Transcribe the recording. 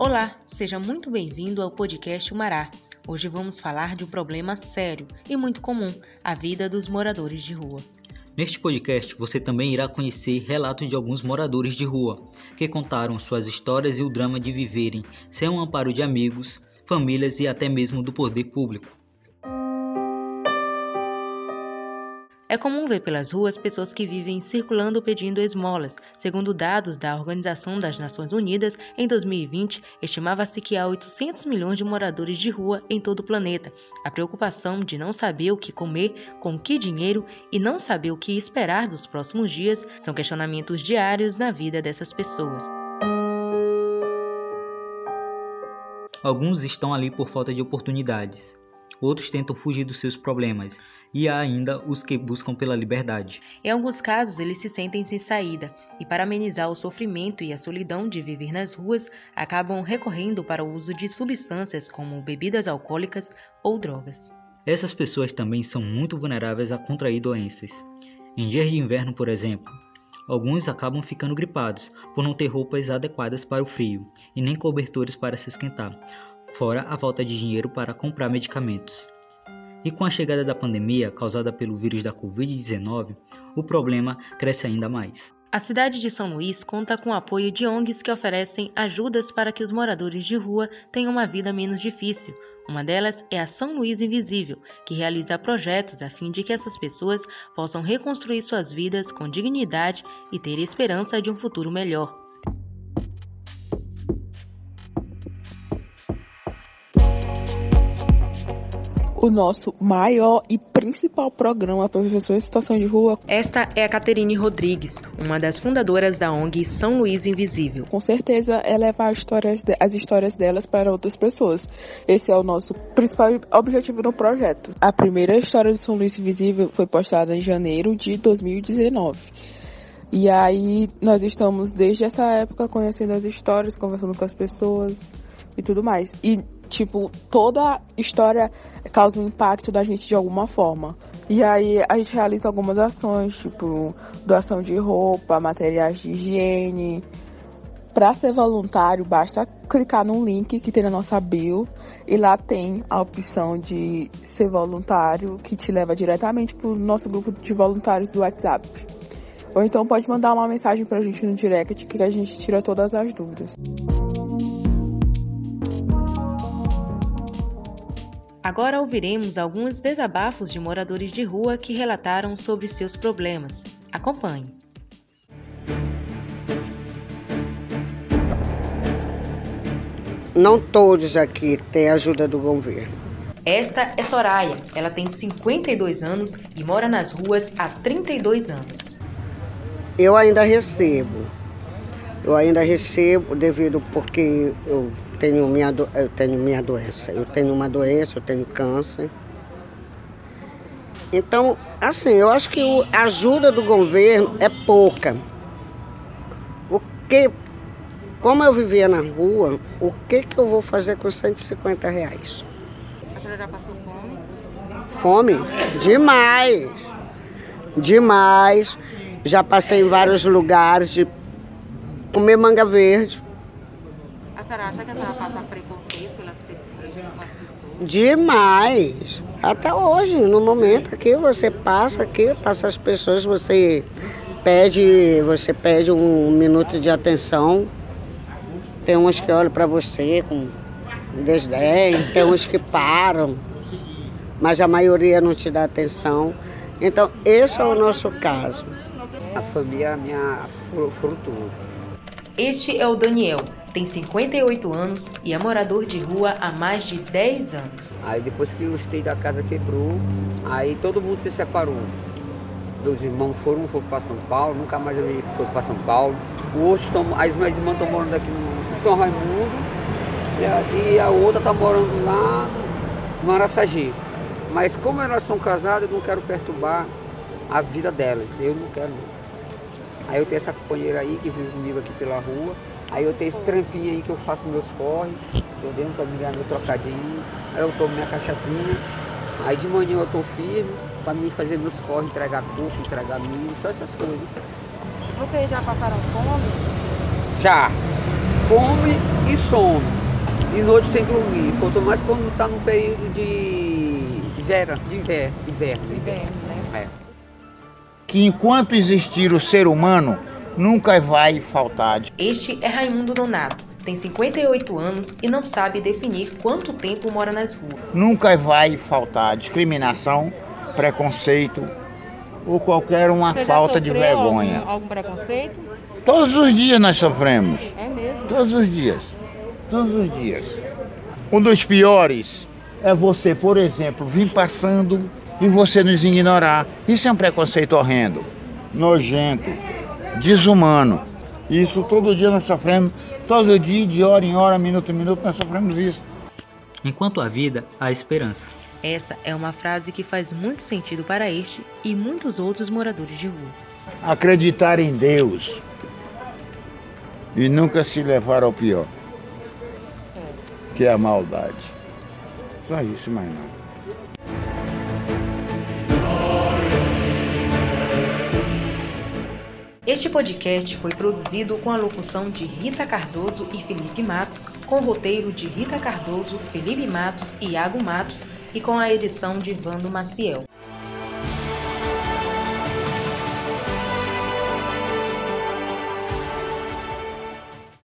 Olá, seja muito bem-vindo ao podcast Mará. Hoje vamos falar de um problema sério e muito comum, a vida dos moradores de rua. Neste podcast você também irá conhecer relatos de alguns moradores de rua que contaram suas histórias e o drama de viverem sem o amparo de amigos, famílias e até mesmo do poder público. É comum ver pelas ruas pessoas que vivem circulando pedindo esmolas. Segundo dados da Organização das Nações Unidas, em 2020, estimava-se que há 800 milhões de moradores de rua em todo o planeta. A preocupação de não saber o que comer, com que dinheiro e não saber o que esperar dos próximos dias são questionamentos diários na vida dessas pessoas. Alguns estão ali por falta de oportunidades outros tentam fugir dos seus problemas, e há ainda os que buscam pela liberdade. Em alguns casos, eles se sentem sem saída, e para amenizar o sofrimento e a solidão de viver nas ruas, acabam recorrendo para o uso de substâncias como bebidas alcoólicas ou drogas. Essas pessoas também são muito vulneráveis a contrair doenças. Em dias de inverno, por exemplo, Alguns acabam ficando gripados por não ter roupas adequadas para o frio e nem cobertores para se esquentar, fora a falta de dinheiro para comprar medicamentos. E com a chegada da pandemia causada pelo vírus da Covid-19, o problema cresce ainda mais. A cidade de São Luís conta com o apoio de ONGs que oferecem ajudas para que os moradores de rua tenham uma vida menos difícil. Uma delas é a São Luís Invisível, que realiza projetos a fim de que essas pessoas possam reconstruir suas vidas com dignidade e ter esperança de um futuro melhor. O nosso maior e principal programa para pessoas em situação de rua. Esta é a Caterine Rodrigues, uma das fundadoras da ONG São Luís Invisível. Com certeza é levar as histórias, as histórias delas para outras pessoas. Esse é o nosso principal objetivo no projeto. A primeira história de São Luís Invisível foi postada em janeiro de 2019. E aí nós estamos desde essa época conhecendo as histórias, conversando com as pessoas e tudo mais. E tipo, toda história causa um impacto da gente de alguma forma. E aí a gente realiza algumas ações, tipo, doação de roupa, materiais de higiene. Para ser voluntário, basta clicar no link que tem na nossa bio e lá tem a opção de ser voluntário que te leva diretamente para o nosso grupo de voluntários do WhatsApp. Ou então pode mandar uma mensagem para a gente no direct que a gente tira todas as dúvidas. Agora ouviremos alguns desabafos de moradores de rua que relataram sobre seus problemas. Acompanhe. Não todos aqui têm ajuda do governo. Esta é Soraya. Ela tem 52 anos e mora nas ruas há 32 anos. Eu ainda recebo. Eu ainda recebo devido porque eu tenho minha, eu tenho minha doença. Eu tenho uma doença, eu tenho câncer. Então, assim, eu acho que a ajuda do governo é pouca. O que, como eu vivia na rua, o que, que eu vou fazer com 150 reais? A senhora já passou fome? Fome? Demais. Demais. Já passei em vários lugares de comer manga verde senhora acha que a senhora passa preconceito pelas pessoas, com as pessoas? Demais. Até hoje, no momento aqui, você passa aqui, passa as pessoas, você pede, você pede um minuto de atenção. Tem uns que olham para você com desdém, tem uns que param, mas a maioria não te dá atenção. Então, esse é o nosso caso. A família é a minha fortuna. Este é o Daniel, tem 58 anos e é morador de rua há mais de 10 anos. Aí depois que o esteio da casa quebrou, aí todo mundo se separou. Meus irmãos foram, foram para São Paulo, nunca mais eu vi que foram para São Paulo. Hoje as minhas irmãs estão morando aqui no São Raimundo e a outra está morando lá no Araçagi. Mas como elas são casadas, eu não quero perturbar a vida delas. Eu não quero. Aí eu tenho essa companheira aí que vive comigo aqui pela rua. Aí eu tenho esse trampinho aí que eu faço meus corres, dentro para me ganhar meu trocadinho, aí eu tomo minha cachaçinha, aí de manhã eu tô firme para mim fazer meus corres, entregar coco, entregar milho, só essas coisas. Vocês já passaram fome? Já. fome e sono. E noite sem dormir. Quanto mais quando está no período de, de, vera, de inverno. Inverno, de inverno né? É. Que enquanto existir o ser humano, nunca vai faltar. Este é Raimundo Donato. Tem 58 anos e não sabe definir quanto tempo mora nas ruas. Nunca vai faltar discriminação, preconceito ou qualquer uma Você falta de vergonha. Algum, algum preconceito? Todos os dias nós sofremos. É mesmo? Todos os dias. Todos os dias. Um dos piores é você, por exemplo, vir passando e você nos ignorar. Isso é um preconceito horrendo, nojento, desumano. Isso todo dia nós sofremos, todo dia, de hora em hora, minuto em minuto, nós sofremos isso. Enquanto há vida, há esperança. Essa é uma frase que faz muito sentido para este e muitos outros moradores de rua. Acreditar em Deus e nunca se levar ao pior, que é a maldade. Só isso, mais nada. Este podcast foi produzido com a locução de Rita Cardoso e Felipe Matos, com roteiro de Rita Cardoso, Felipe Matos e Iago Matos e com a edição de Vando Maciel.